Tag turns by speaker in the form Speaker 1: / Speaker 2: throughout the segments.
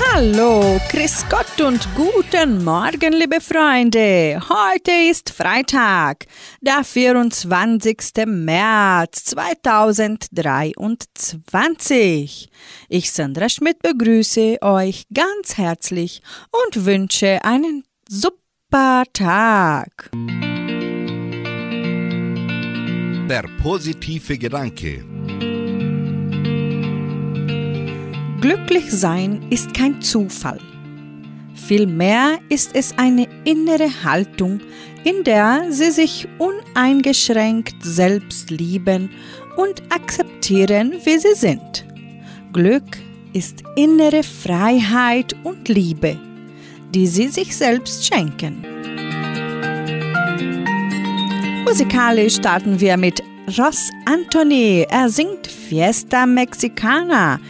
Speaker 1: Hallo, Chris Gott und guten Morgen, liebe Freunde. Heute ist Freitag, der 24. März 2023. Ich, Sandra Schmidt, begrüße euch ganz herzlich und wünsche einen super Tag.
Speaker 2: Der positive Gedanke.
Speaker 1: Glücklich sein ist kein Zufall. Vielmehr ist es eine innere Haltung, in der sie sich uneingeschränkt selbst lieben und akzeptieren, wie sie sind. Glück ist innere Freiheit und Liebe, die sie sich selbst schenken. Musikalisch starten wir mit Ross Anthony. Er singt Fiesta Mexicana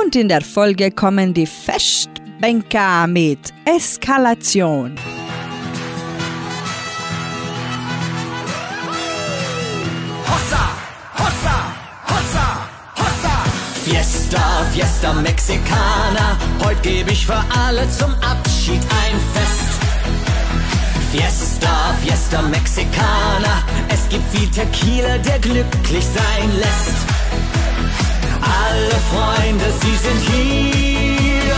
Speaker 1: und in der Folge kommen die Festbänker mit Eskalation.
Speaker 3: Hossa, Hossa, Hossa, Hossa. Fiesta, Fiesta Mexicana. Heute gebe ich für alle zum Abschied ein Fest. Fiesta, Fiesta Mexicana. Es gibt viel Tequila, der glücklich sein lässt. Alle Freunde, sie sind hier.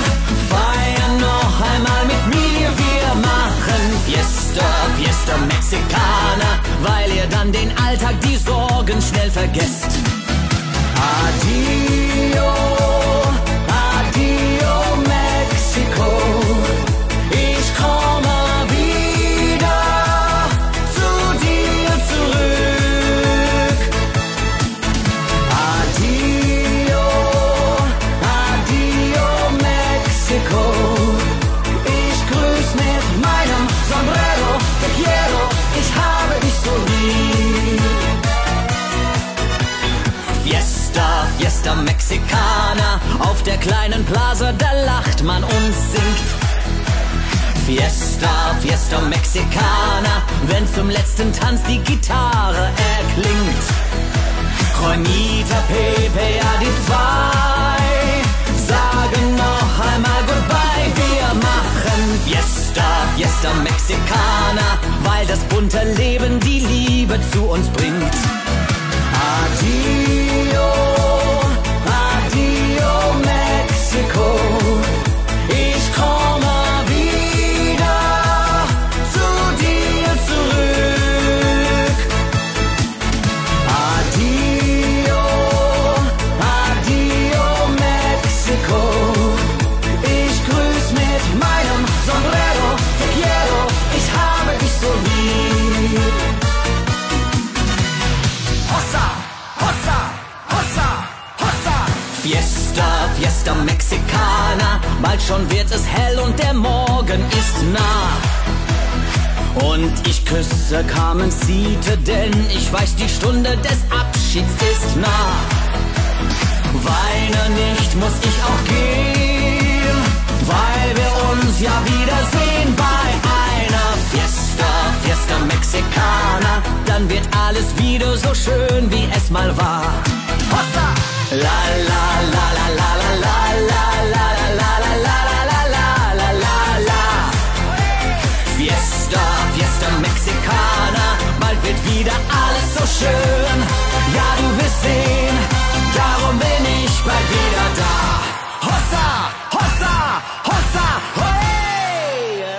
Speaker 3: Feiern noch einmal mit mir. Wir machen Fiesta, Fiesta Mexicana, weil ihr dann den Alltag, die Sorgen schnell vergesst. Man und singt. Fiesta, Fiesta Mexicana, wenn zum letzten Tanz die Gitarre erklingt. Juanita, Pepe, ja die zwei sagen noch einmal Goodbye. Wir machen Fiesta, Fiesta Mexicana, weil das bunte Leben die Liebe zu uns bringt. Adio, adio Mexiko. Bald schon wird es hell und der Morgen ist nah. Und ich küsse Carmen Siete, denn ich weiß, die Stunde des Abschieds ist nah. Weine nicht, muss ich auch gehen, weil wir uns ja wiedersehen bei einer Fiesta, Fiesta Mexicana. Dann wird alles wieder so schön, wie es mal war. La la la la la la la la. Wieder alles so schön. Ja, du wirst sehen, darum bin ich bald wieder da. Hossa, Hossa, Hossa, hey!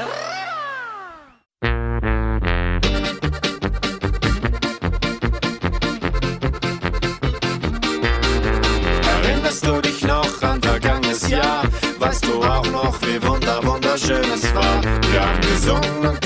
Speaker 4: Erinnerst du dich noch an vergangenes Jahr? Weißt du auch noch, wie wunder wunderschön es war? Wir haben gesungen und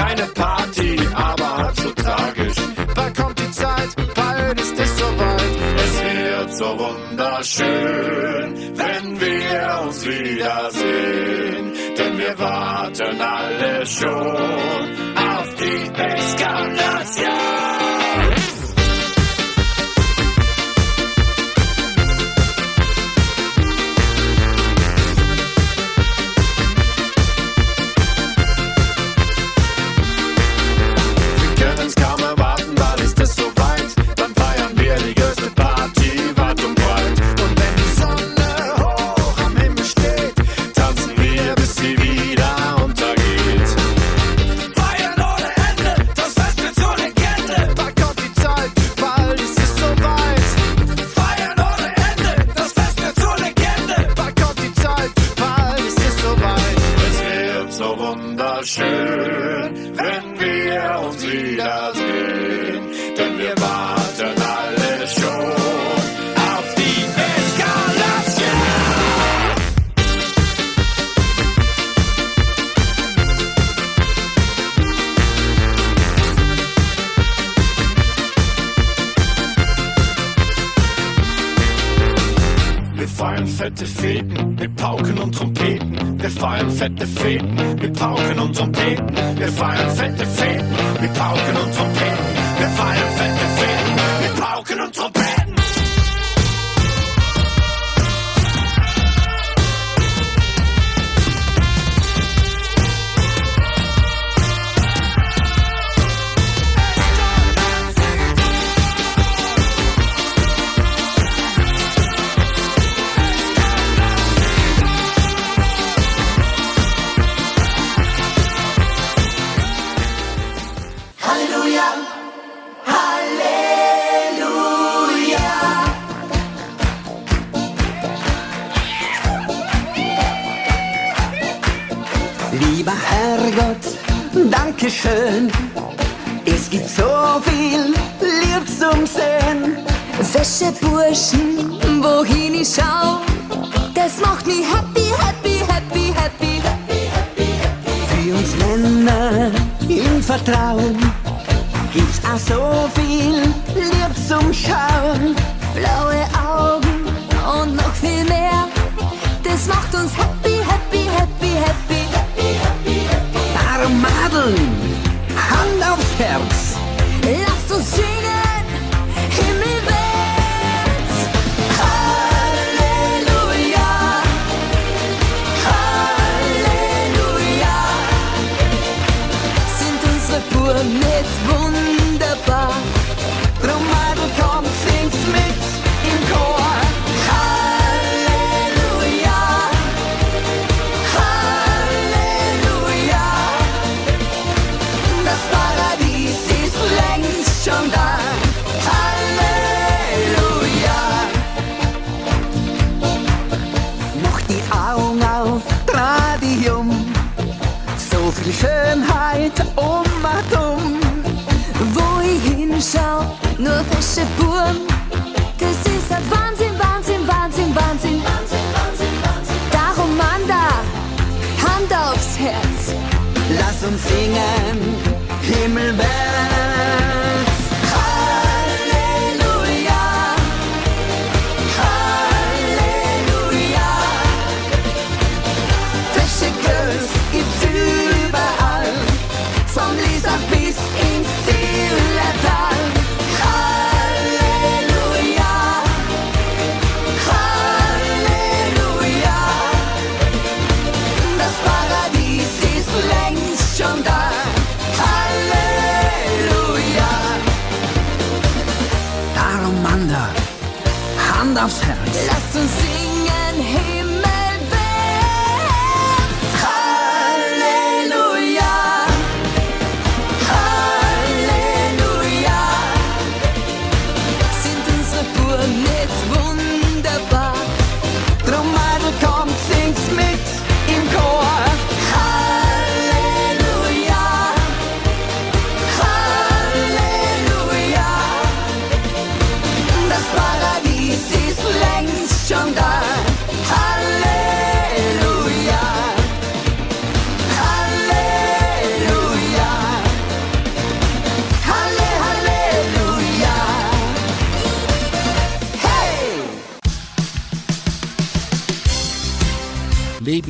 Speaker 4: keine Party, aber halb so tragisch. Bald kommt die Zeit, bald ist es soweit. Es wird so wunderschön, wenn wir uns wiedersehen. Denn wir warten alle schon
Speaker 5: Disney schau. Das macht mich happy, happy, happy, happy.
Speaker 6: Für uns Männer im Vertrauen gibt's auch so viel Lieb zum Schauen.
Speaker 5: Blaue Augen und noch viel mehr. Das macht uns happy.
Speaker 6: und singen Himmel, aufs Herz.
Speaker 5: Lasst uns sehen.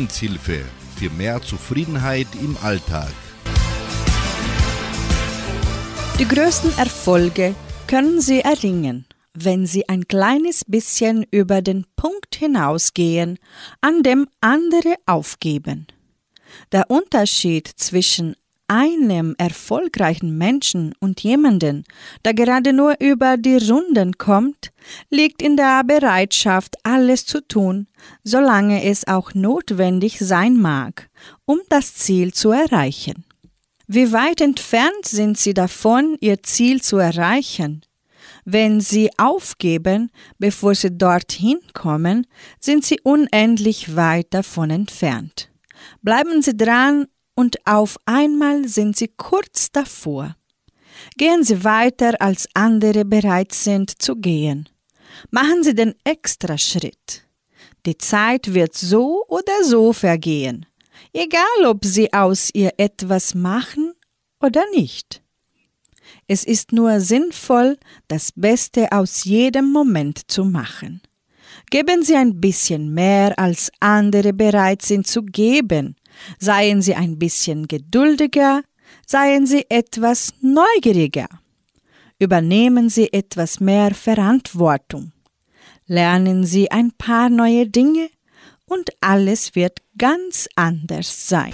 Speaker 2: Lebenshilfe für mehr Zufriedenheit im Alltag.
Speaker 1: Die größten Erfolge können Sie erringen, wenn Sie ein kleines bisschen über den Punkt hinausgehen, an dem andere aufgeben. Der Unterschied zwischen einem erfolgreichen Menschen und jemanden, der gerade nur über die Runden kommt, liegt in der Bereitschaft, alles zu tun, solange es auch notwendig sein mag, um das Ziel zu erreichen. Wie weit entfernt sind Sie davon, Ihr Ziel zu erreichen? Wenn Sie aufgeben, bevor Sie dorthin kommen, sind Sie unendlich weit davon entfernt. Bleiben Sie dran und auf einmal sind Sie kurz davor. Gehen Sie weiter, als andere bereit sind zu gehen. Machen Sie den Extraschritt. Die Zeit wird so oder so vergehen, egal ob Sie aus ihr etwas machen oder nicht. Es ist nur sinnvoll, das Beste aus jedem Moment zu machen. Geben Sie ein bisschen mehr, als andere bereit sind zu geben. Seien Sie ein bisschen geduldiger, seien Sie etwas neugieriger. Übernehmen Sie etwas mehr Verantwortung. Lernen Sie ein paar neue Dinge und alles wird ganz anders sein.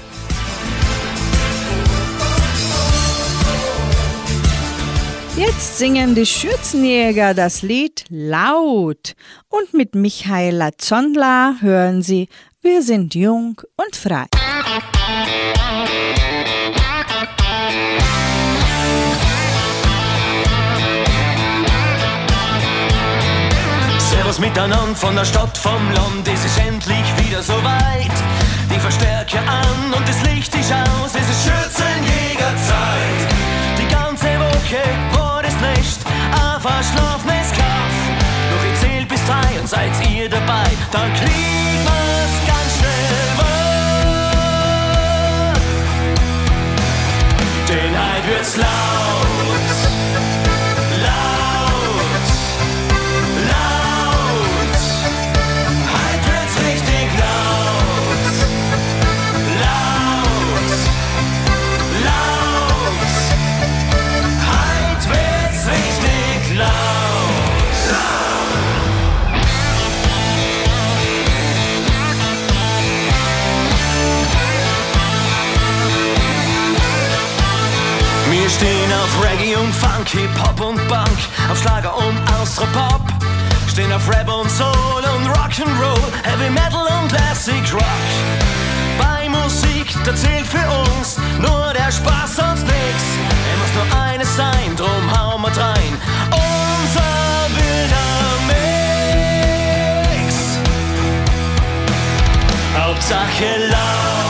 Speaker 1: Jetzt singen die Schürzenjäger das Lied laut und mit Michaela Zondler hören sie Wir sind jung und frei.
Speaker 7: Servus miteinander von der Stadt, vom Land, es ist endlich wieder so weit. Die Verstärker an und das Licht ist aus, es ist Schürzenjägerzeit. Die ganze Woche nicht ein verschlafenes Kaff. Doch ich zähl bis drei und seid ihr dabei, dann kriegt heute und Funk, Hip-Hop und Punk, auf Schlager und Austropop. Stehen auf Rap und Soul und Rock'n'Roll, Heavy Metal und Classic Rock. Bei Musik, da zählt für uns nur der Spaß, sonst nix. Er muss nur eines sein, drum hauen wir rein. Unser wilder Mix. Hauptsache laut.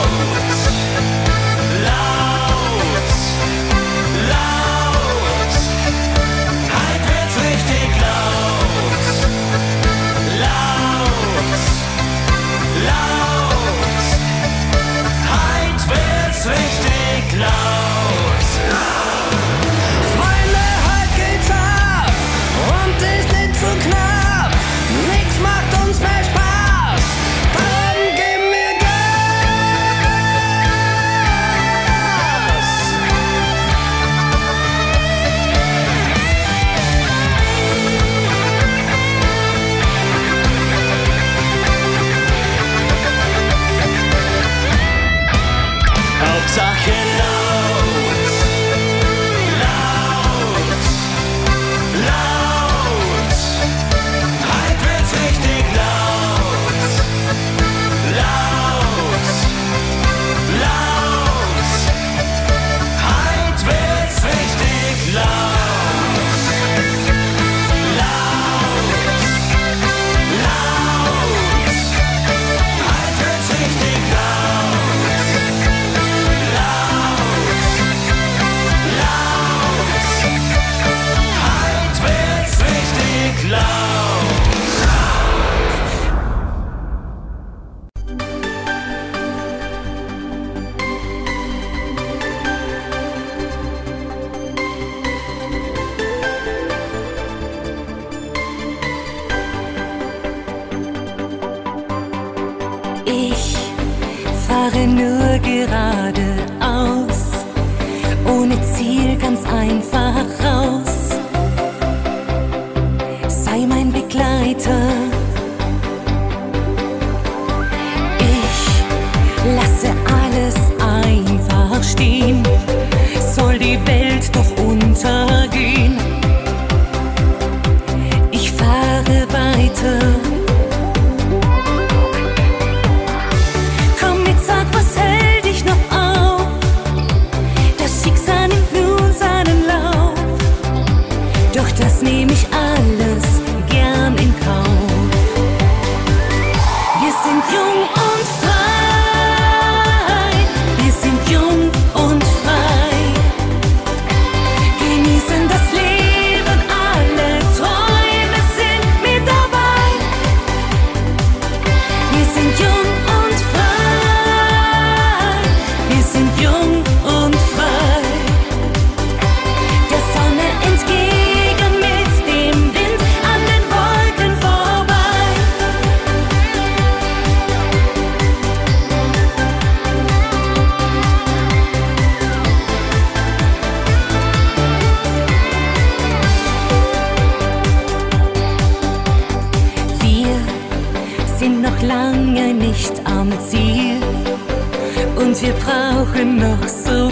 Speaker 8: Wir brauchen noch so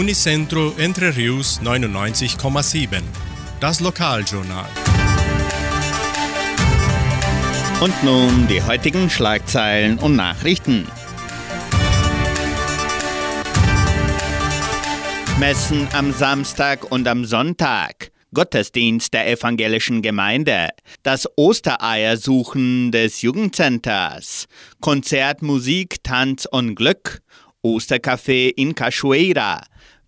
Speaker 9: Unicentro Entre Rius 99,7. Das Lokaljournal.
Speaker 10: Und nun die heutigen Schlagzeilen und Nachrichten. Messen am Samstag und am Sonntag. Gottesdienst der evangelischen Gemeinde. Das Ostereiersuchen des Jugendcenters. Konzert, Musik, Tanz und Glück. Ostercafé in Cachoeira.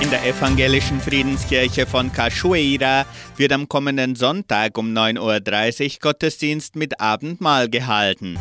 Speaker 10: In der evangelischen Friedenskirche von Cachoeira wird am kommenden Sonntag um 9.30 Uhr Gottesdienst mit Abendmahl gehalten.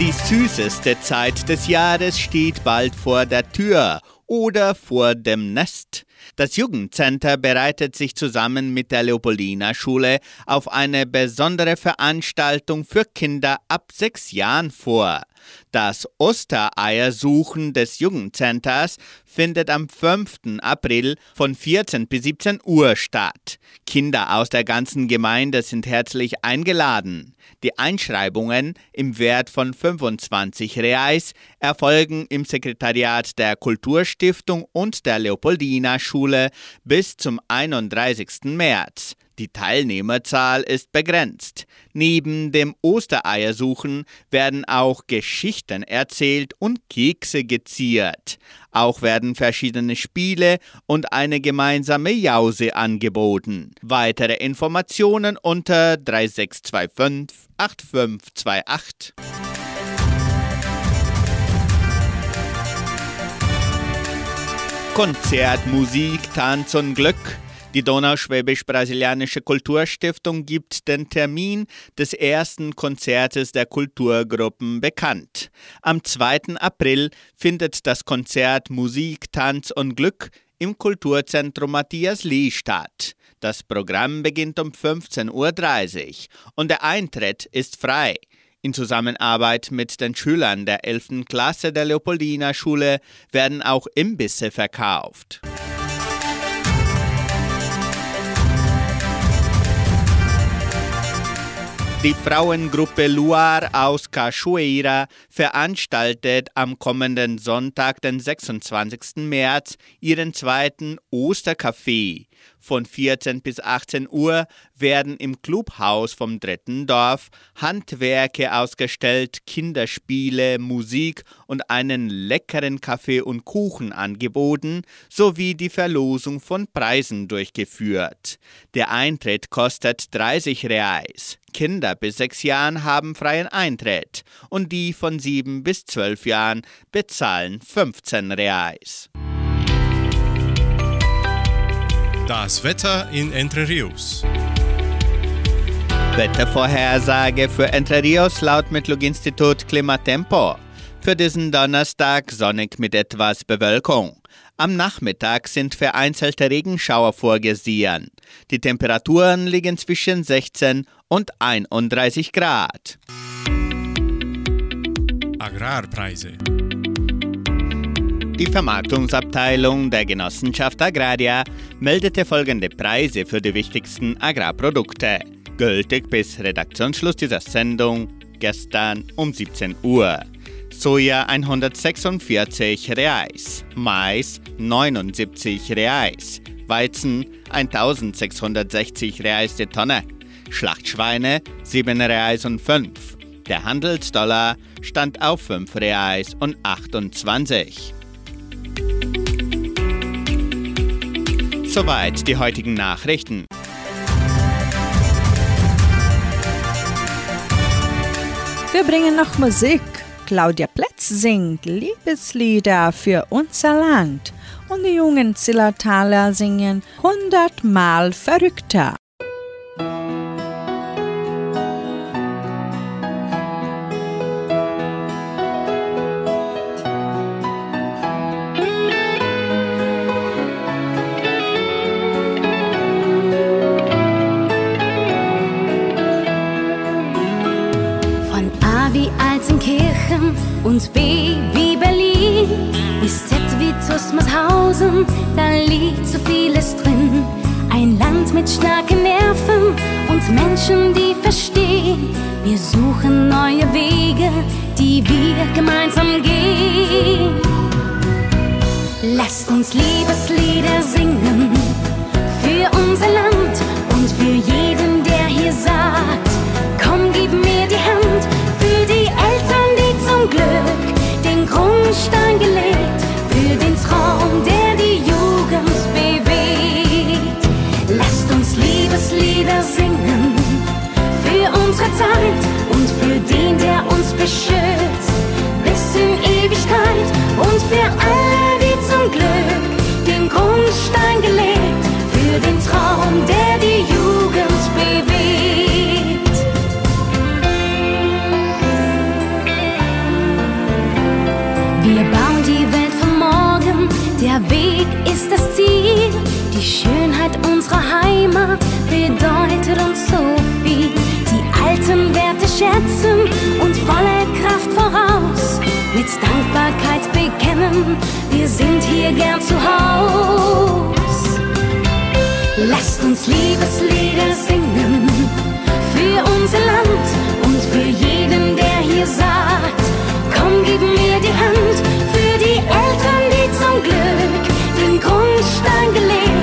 Speaker 10: Die süßeste Zeit des Jahres steht bald vor der Tür oder vor dem Nest. Das Jugendcenter bereitet sich zusammen mit der Leopoldina Schule auf eine besondere Veranstaltung für Kinder ab sechs Jahren vor. Das Ostereiersuchen des Jugendcenters findet am 5. April von 14 bis 17 Uhr statt. Kinder aus der ganzen Gemeinde sind herzlich eingeladen. Die Einschreibungen im Wert von 25 Reais erfolgen im Sekretariat der Kulturstiftung und der Leopoldina Schule bis zum 31. März. Die Teilnehmerzahl ist begrenzt. Neben dem Ostereiersuchen werden auch Geschichten erzählt und Kekse geziert. Auch werden verschiedene Spiele und eine gemeinsame Jause angeboten. Weitere Informationen unter 3625 8528. Konzert, Musik, Tanz und Glück. Die Donauschwäbisch-Brasilianische Kulturstiftung gibt den Termin des ersten Konzertes der Kulturgruppen bekannt. Am 2. April findet das Konzert Musik, Tanz und Glück im Kulturzentrum Matthias Lee statt. Das Programm beginnt um 15.30 Uhr und der Eintritt ist frei. In Zusammenarbeit mit den Schülern der 11. Klasse der Leopoldina Schule werden auch Imbisse verkauft. Die Frauengruppe Luar aus Cachoeira veranstaltet am kommenden Sonntag, den 26. März, ihren zweiten Ostercafé. Von 14 bis 18 Uhr werden im Clubhaus vom dritten Dorf Handwerke ausgestellt, Kinderspiele, Musik und einen leckeren Kaffee und Kuchen angeboten, sowie die Verlosung von Preisen durchgeführt. Der Eintritt kostet 30 Reais. Kinder bis sechs Jahren haben freien Eintritt und die von sieben bis zwölf Jahren bezahlen 15 Reais.
Speaker 9: Das Wetter in Entre Rios.
Speaker 10: Wettervorhersage für Entre Rios laut Metlog-Institut Klimatempo. Für diesen Donnerstag sonnig mit etwas Bewölkung. Am Nachmittag sind vereinzelte Regenschauer vorgesehen. Die Temperaturen liegen zwischen 16 und 31 Grad.
Speaker 9: Agrarpreise.
Speaker 10: Die Vermarktungsabteilung der Genossenschaft Agraria meldete folgende Preise für die wichtigsten Agrarprodukte, gültig bis Redaktionsschluss dieser Sendung gestern um 17 Uhr. Soja 146 Reais, Mais 79 Reais, Weizen 1660 Reais die Tonne, Schlachtschweine 7 Reais und 5. Der Handelsdollar stand auf 5 Reais und 28. Soweit die heutigen Nachrichten.
Speaker 1: Wir bringen noch Musik. Claudia Plätz singt Liebeslieder für unser Land und die jungen Zillertaler singen hundertmal verrückter.
Speaker 8: Und B wie Berlin bis Z wie Zusmershausen, da liegt so vieles drin. Ein Land mit starken Nerven und Menschen, die verstehen. Wir suchen neue Wege, die wir gemeinsam gehen. Lasst uns Liebeslieder singen für unser Land und für jeden, der hier sagt, komm, gib mir Glück den Grundstein gelegt für den Traum, der die Jugend bewegt. Lasst uns Liebeslieder singen für unsere Zeit und für den, der uns beschützt bis in Ewigkeit und für alle, setzen und voller Kraft voraus. Mit Dankbarkeit bekennen, wir sind hier gern zu Haus. Lasst uns Liebeslieder singen für unser Land und für jeden, der hier sagt, komm, gib mir die Hand. Für die Eltern, die zum Glück den Grundstein gelegt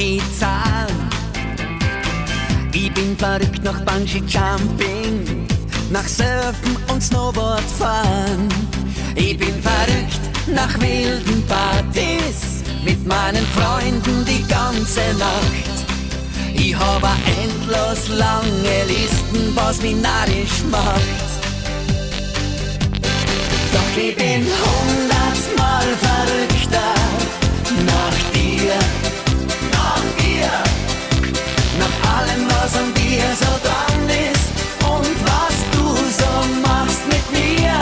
Speaker 6: Gitarre. Ich bin verrückt nach Bungee Jumping, nach Surfen und Snowboardfahren. Ich bin verrückt nach wilden Partys, mit meinen Freunden die ganze Nacht. Ich habe endlos lange Listen, was mich narrisch macht. Doch ich bin hundertmal verrückter nach dir, was an dir so dran ist und was du so machst mit mir.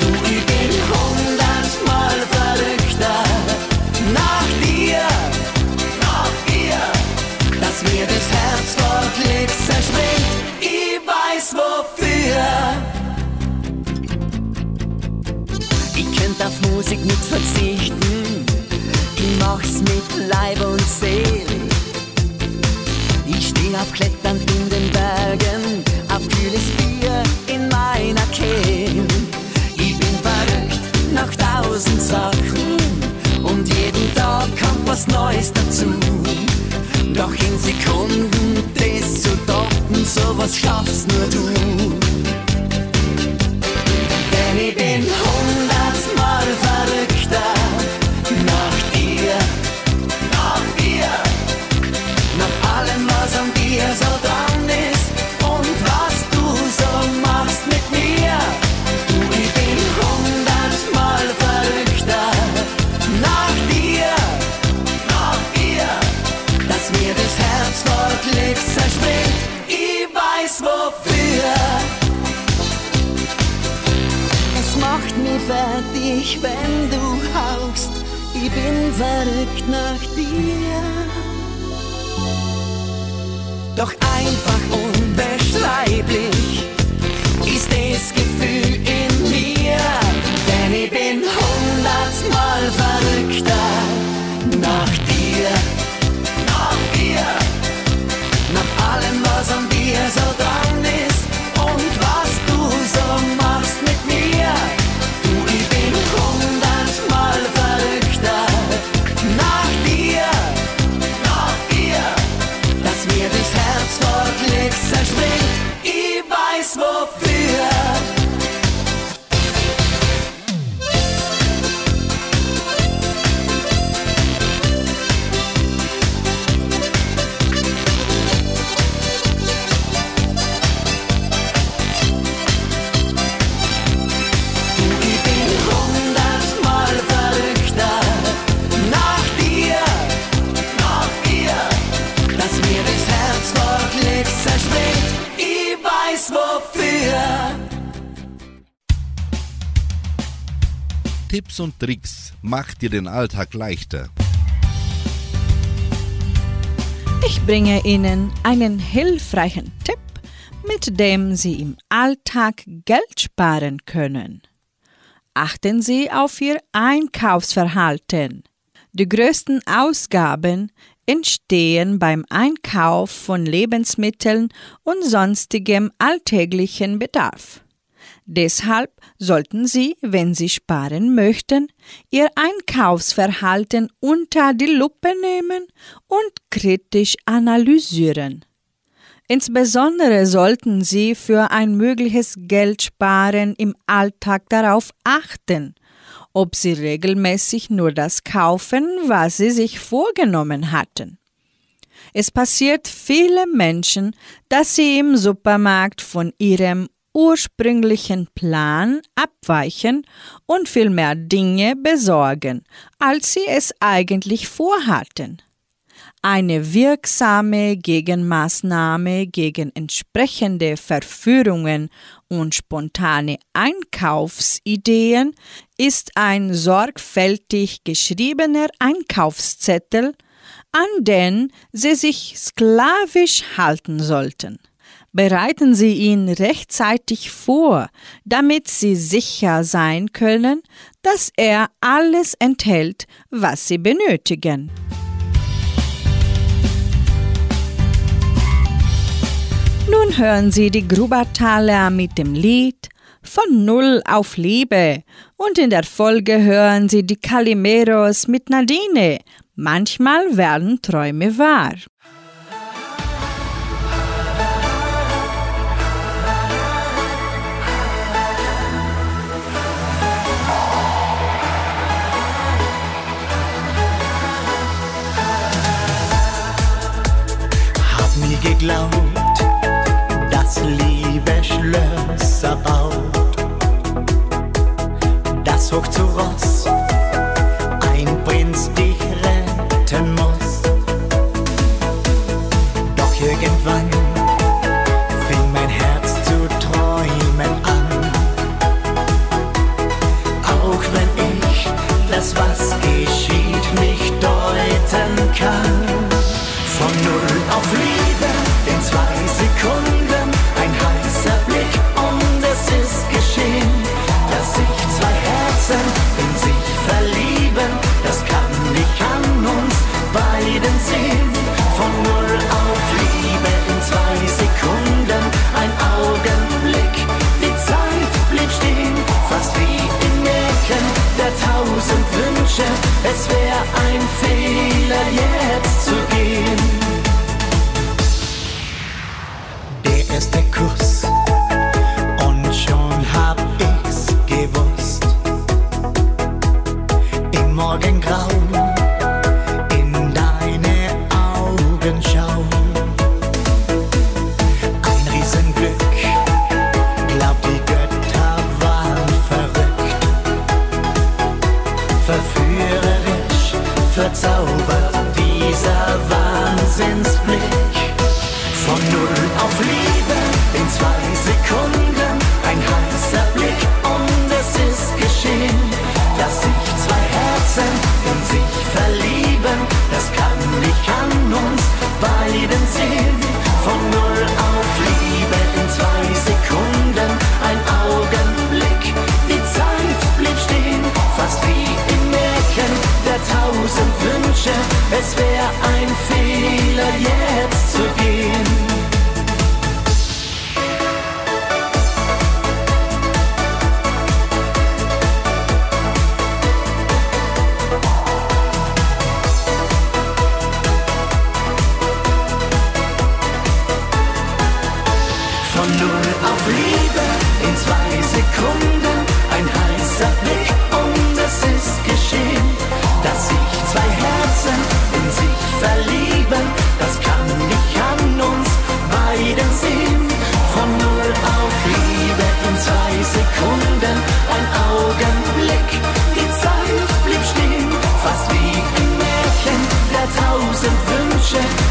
Speaker 6: Du, ich bin hundertmal verrückter nach dir, nach dir, dass mir das Herz vor Glück zerspringt. Ich weiß wofür. Ich könnte auf Musik nicht verzichten. Ich mach's mit Leib und Seele. Auf Klettern in den Bergen, auf kühles Bier in meiner Kehle. Ich bin verrückt nach tausend Sachen und jeden Tag kommt was Neues dazu. Doch in Sekunden das zu toppen, sowas schaffst dass mir
Speaker 2: Tipps und Tricks macht dir den Alltag leichter.
Speaker 1: Ich bringe Ihnen einen hilfreichen Tipp, mit dem Sie im Alltag Geld sparen können. Achten Sie auf Ihr Einkaufsverhalten. Die größten Ausgaben entstehen beim Einkauf von Lebensmitteln und sonstigem alltäglichen Bedarf. Deshalb sollten Sie, wenn Sie sparen möchten, Ihr Einkaufsverhalten unter die Lupe nehmen und kritisch analysieren. Insbesondere sollten Sie für ein mögliches Geldsparen im Alltag darauf achten, ob Sie regelmäßig nur das kaufen, was Sie sich vorgenommen hatten. Es passiert vielen Menschen, dass sie im Supermarkt von ihrem ursprünglichen Plan abweichen und viel mehr Dinge besorgen, als sie es eigentlich vorhatten. Eine wirksame Gegenmaßnahme gegen entsprechende Verführungen und spontane Einkaufsideen ist ein sorgfältig geschriebener Einkaufszettel, an den Sie sich sklavisch halten sollten. Bereiten Sie ihn rechtzeitig vor, damit Sie sicher sein können, dass er alles enthält, was Sie benötigen. Nun hören Sie die Grubertaler mit dem Lied Von Null auf Liebe und in der Folge hören Sie die Calimeros mit Nadine. Manchmal werden Träume wahr.
Speaker 6: Geglaubt, dass Liebe Schlösser baut, dass hoch zu Ross ein Prinz dich retten muss. Doch irgendwann fing mein Herz zu träumen an. Auch wenn ich das, was geschieht, Fehler jetzt pressure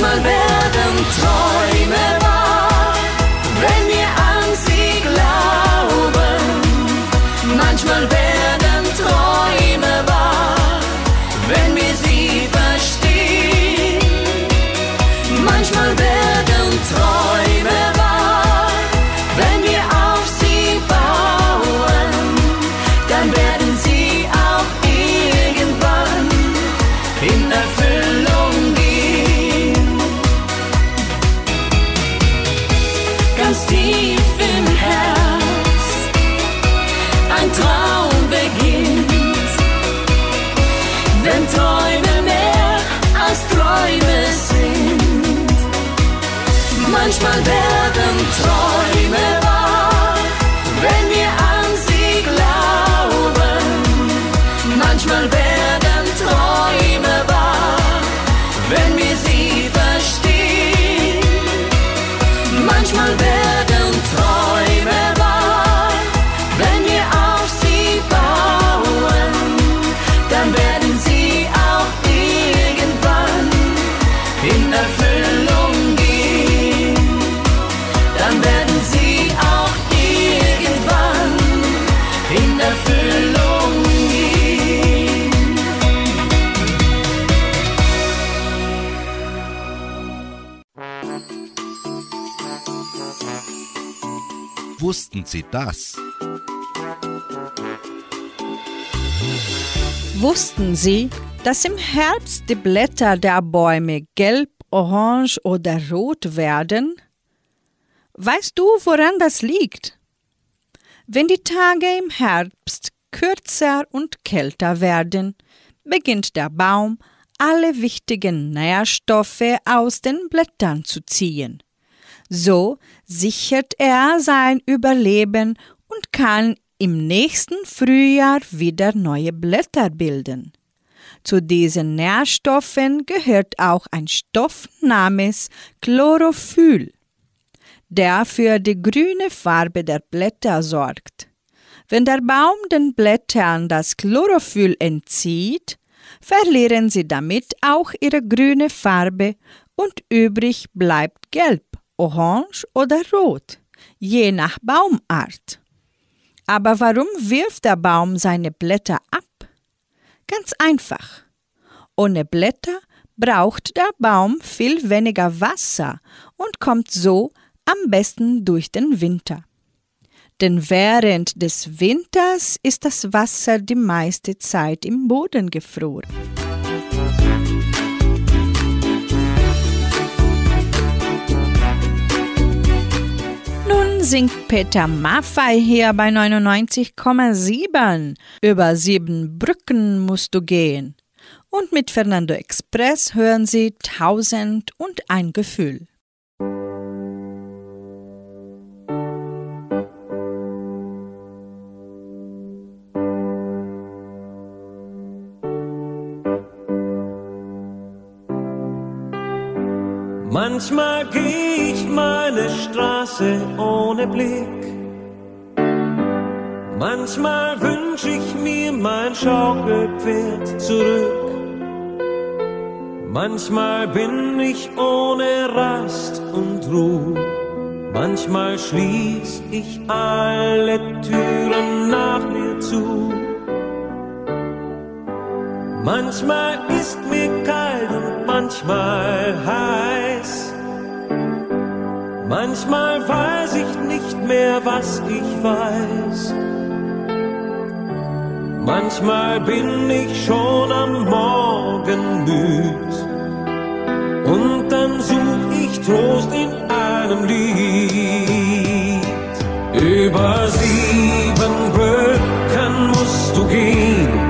Speaker 8: Manchmal werden Träume wahr, wenn wir an sie glauben. Manchmal Sie
Speaker 2: das?
Speaker 1: Wussten Sie, dass im Herbst die Blätter der Bäume gelb, orange oder rot werden? Weißt du, woran das liegt? Wenn die Tage im Herbst kürzer und kälter werden, beginnt der Baum alle wichtigen Nährstoffe aus den Blättern zu ziehen. So sichert er sein Überleben und kann im nächsten Frühjahr wieder neue Blätter bilden. Zu diesen Nährstoffen gehört auch ein Stoff namens Chlorophyll, der für die grüne Farbe der Blätter sorgt. Wenn der Baum den Blättern das Chlorophyll entzieht, verlieren sie damit auch ihre grüne Farbe und übrig bleibt gelb, orange oder rot, je nach Baumart. Aber warum wirft der Baum seine Blätter ab? Ganz einfach. Ohne Blätter braucht der Baum viel weniger Wasser und kommt so am besten durch den Winter. Denn während des Winters ist das Wasser die meiste Zeit im Boden gefroren. Nun singt Peter Maffei hier bei 99,7. Über sieben Brücken musst du gehen. Und mit Fernando Express hören Sie Tausend und ein Gefühl.
Speaker 11: Manchmal geh ich meine Straße ohne Blick. Manchmal wünsch ich mir mein Schaukelpferd zurück. Manchmal bin ich ohne Rast und Ruhe. Manchmal schließ ich alle Türen nach mir zu. Manchmal ist mir kalt und manchmal heiß. Manchmal weiß ich nicht mehr, was ich weiß. Manchmal bin ich schon am Morgen müd. Und dann such ich Trost in einem Lied. Über sieben Brücken musst du gehen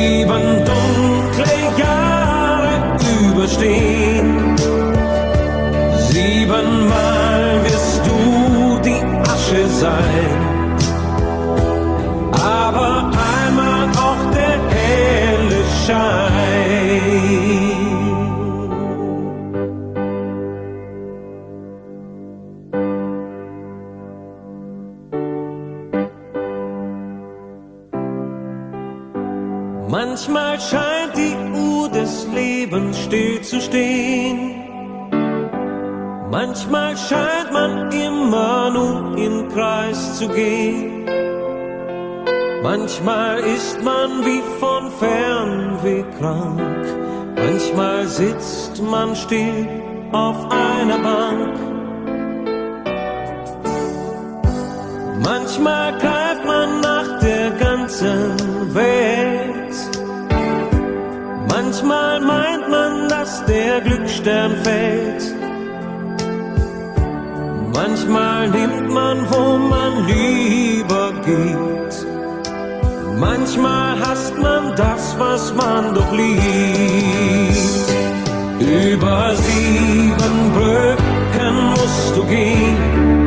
Speaker 11: sieben dunkle Jahre überstehen. Siebenmal wirst du die Asche sein. Manchmal scheint man immer nur im Kreis zu gehen. Manchmal ist man wie von Fernweh krank. Manchmal sitzt man still auf einer Bank. Manchmal greift man nach der ganzen Welt. Manchmal meint man, dass der Glücksstern fällt. Manchmal nimmt man, wo man lieber geht. Manchmal hasst man das, was man doch liebt. Über sieben Brücken musst du gehen.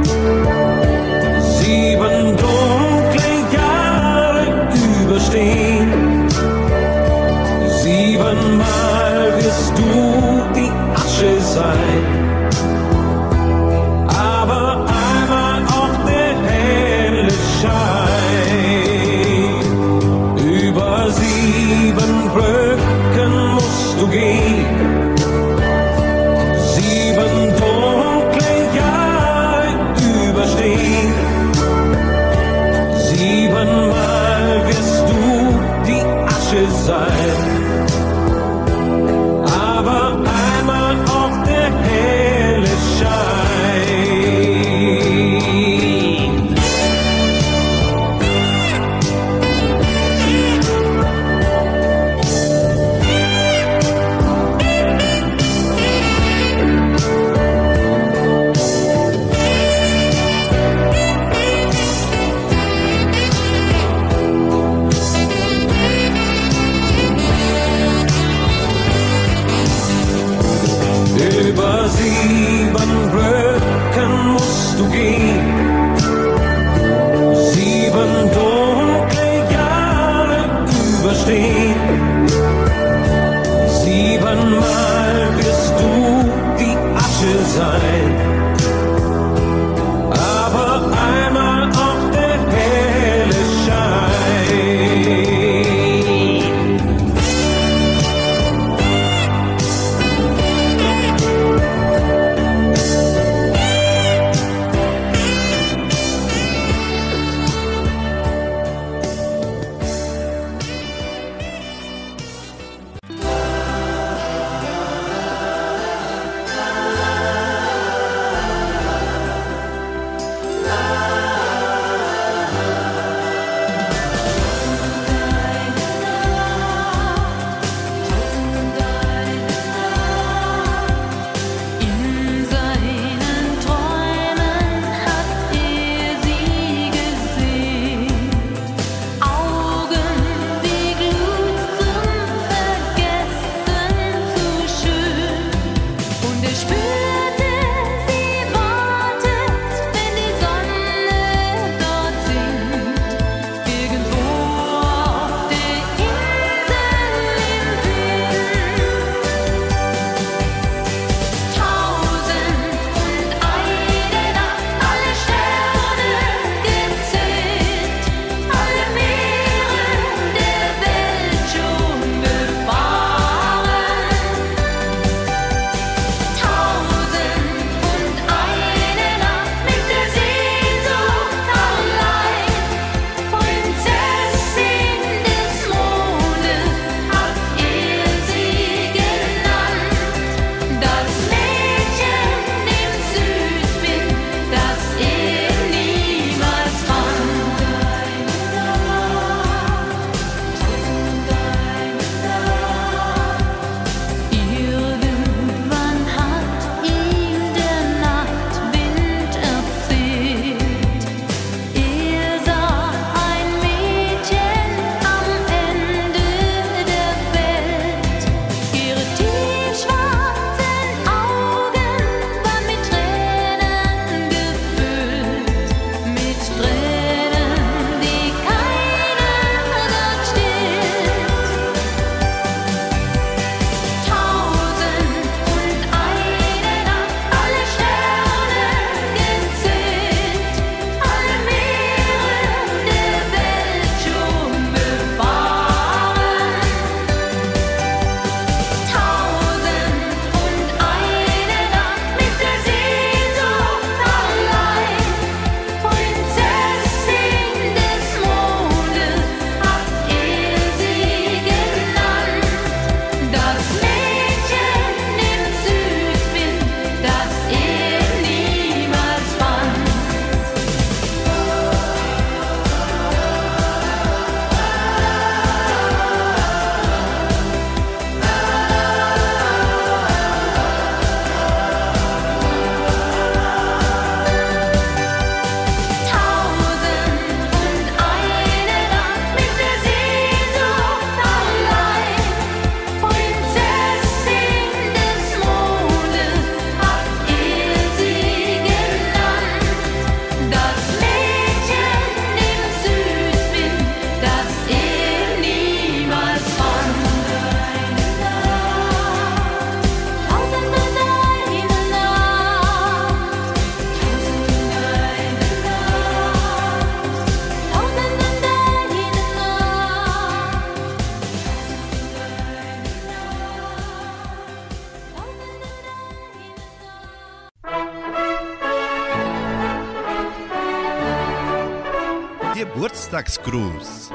Speaker 11: Tagsgruß.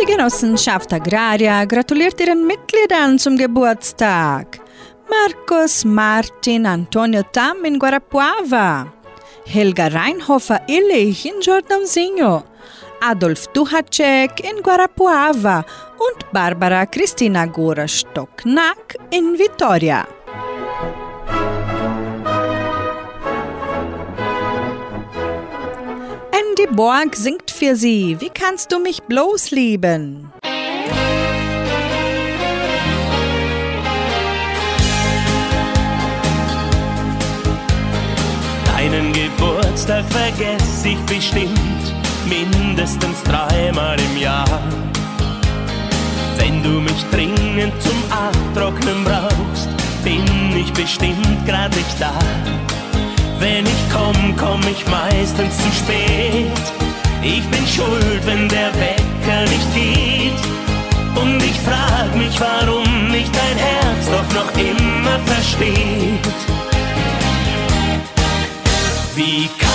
Speaker 11: Die
Speaker 1: Genossenschaft Agraria gratuliert ihren Mitgliedern zum Geburtstag. Markus Martin Antonio Tam in Guarapuava. Helga Reinhofer Illich in Jordãozinho. Adolf Duhacek in Guarapuava und Barbara Christina Gora Stocknack in Vitoria. Didi Borg singt für sie. Wie kannst du mich bloß lieben?
Speaker 12: Deinen Geburtstag vergesse ich bestimmt mindestens dreimal im Jahr. Wenn du mich dringend zum Abtrocknen brauchst, bin ich bestimmt gerade nicht da. Wenn ich komm, komm ich meistens zu spät. Ich bin schuld, wenn der Wecker nicht geht. Und ich frag mich, warum mich dein Herz doch noch immer versteht. Wie kann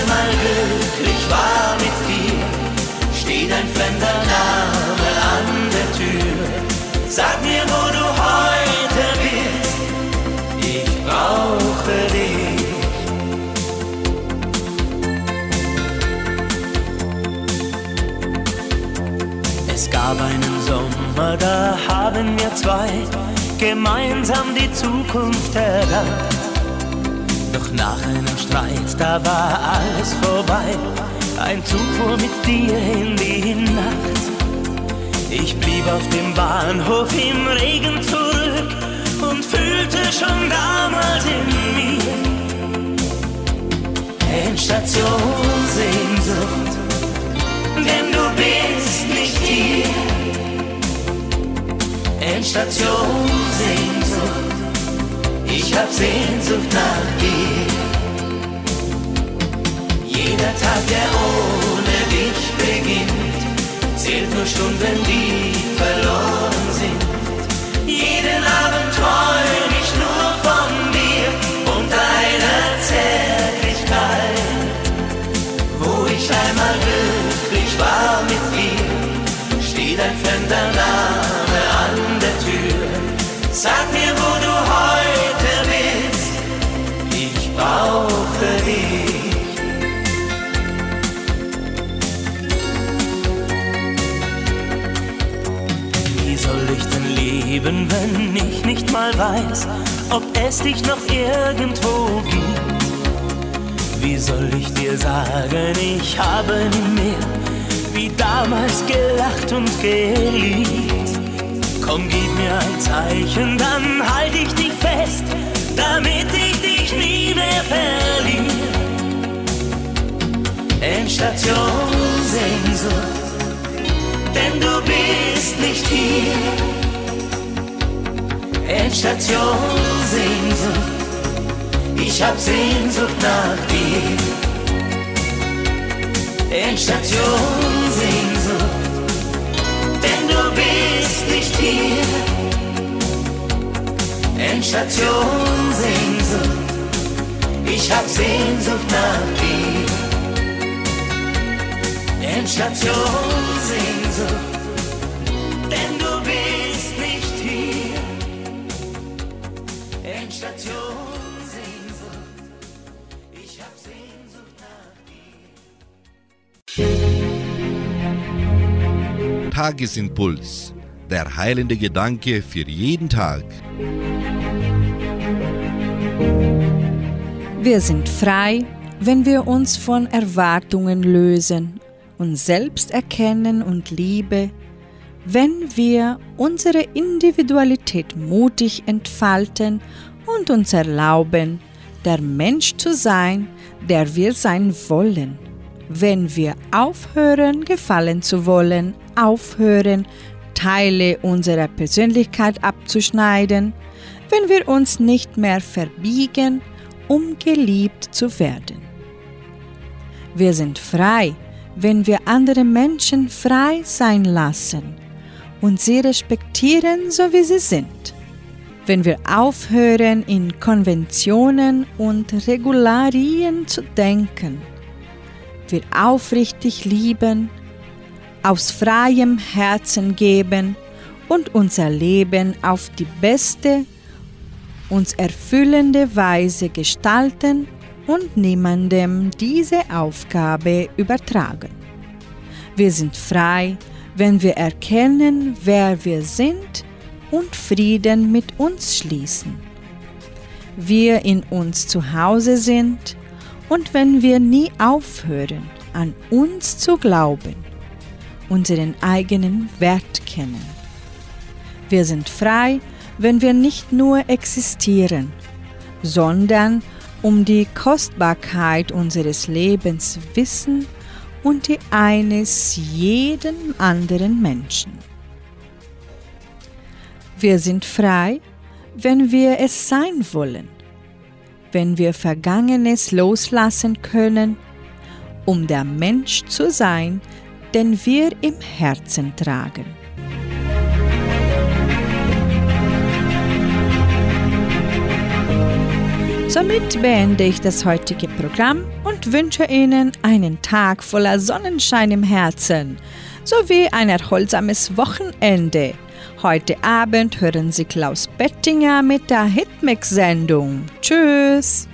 Speaker 12: einmal glücklich war mit dir, steht ein fremder Name an der Tür. Sag mir, wo du heute bist, ich brauche dich. Es gab einen Sommer, da haben wir zwei gemeinsam die Zukunft erdacht nach einem Streit, da war alles vorbei. Ein Zug fuhr mit dir in die Nacht. Ich blieb auf dem Bahnhof im Regen zurück und fühlte schon damals in mir Endstation Sehnsucht, denn du bist nicht hier. Endstation Sehnsucht, ich hab Sehnsucht nach dir. Jeder Tag, der ohne dich beginnt, zählt nur Stunden, die verloren sind. Jeden Abend träum ich nur von dir und deiner Zärtlichkeit. Wo ich einmal glücklich war mit dir, steht ein fremder Name an der Tür. Sag mir, wo du leben, wenn ich nicht mal weiß, ob es dich noch irgendwo gibt? Wie soll ich dir sagen, ich habe nie mehr wie damals gelacht und geliebt? Komm, gib mir ein Zeichen, dann halt ich dich fest, damit ich dich nie mehr verliere. Endstation Sehnsucht, denn du bist nicht hier. Endstation Sehnsucht, ich hab Sehnsucht nach dir. Endstation Sehnsucht, denn du bist nicht hier. Endstation Sehnsucht, ich hab Sehnsucht nach dir. Endstation Sehnsucht,
Speaker 2: Tagesimpuls. Der heilende Gedanke für jeden Tag.
Speaker 1: Wir sind frei, wenn wir uns von Erwartungen lösen, uns selbst erkennen und Liebe, wenn wir unsere Individualität mutig entfalten und uns erlauben, der Mensch zu sein, der wir sein wollen. Wenn wir aufhören, gefallen zu wollen, aufhören, Teile unserer Persönlichkeit abzuschneiden, wenn wir uns nicht mehr verbiegen, um geliebt zu werden. Wir sind frei, wenn wir andere Menschen frei sein lassen und sie respektieren, so wie sie sind. Wenn wir aufhören, in Konventionen und Regularien zu denken, wir aufrichtig lieben, aus freiem Herzen geben und unser Leben auf die beste, uns erfüllende Weise gestalten und niemandem diese Aufgabe übertragen. Wir sind frei, wenn wir erkennen, wer wir sind und Frieden mit uns schließen. Wir in uns zu Hause sind und wenn wir nie aufhören, an uns zu glauben, unseren eigenen Wert kennen. Wir sind frei, wenn wir nicht nur existieren, sondern um die Kostbarkeit unseres Lebens wissen und die eines jeden anderen Menschen. Wir sind frei, wenn wir es sein wollen, wenn wir Vergangenes loslassen können, um der Mensch zu sein, den wir im Herzen tragen. Somit beende ich das heutige Programm und wünsche Ihnen einen Tag voller Sonnenschein im Herzen sowie ein erholsames Wochenende. Heute Abend hören Sie Klaus Bettinger mit der Hitmix-Sendung. Tschüss!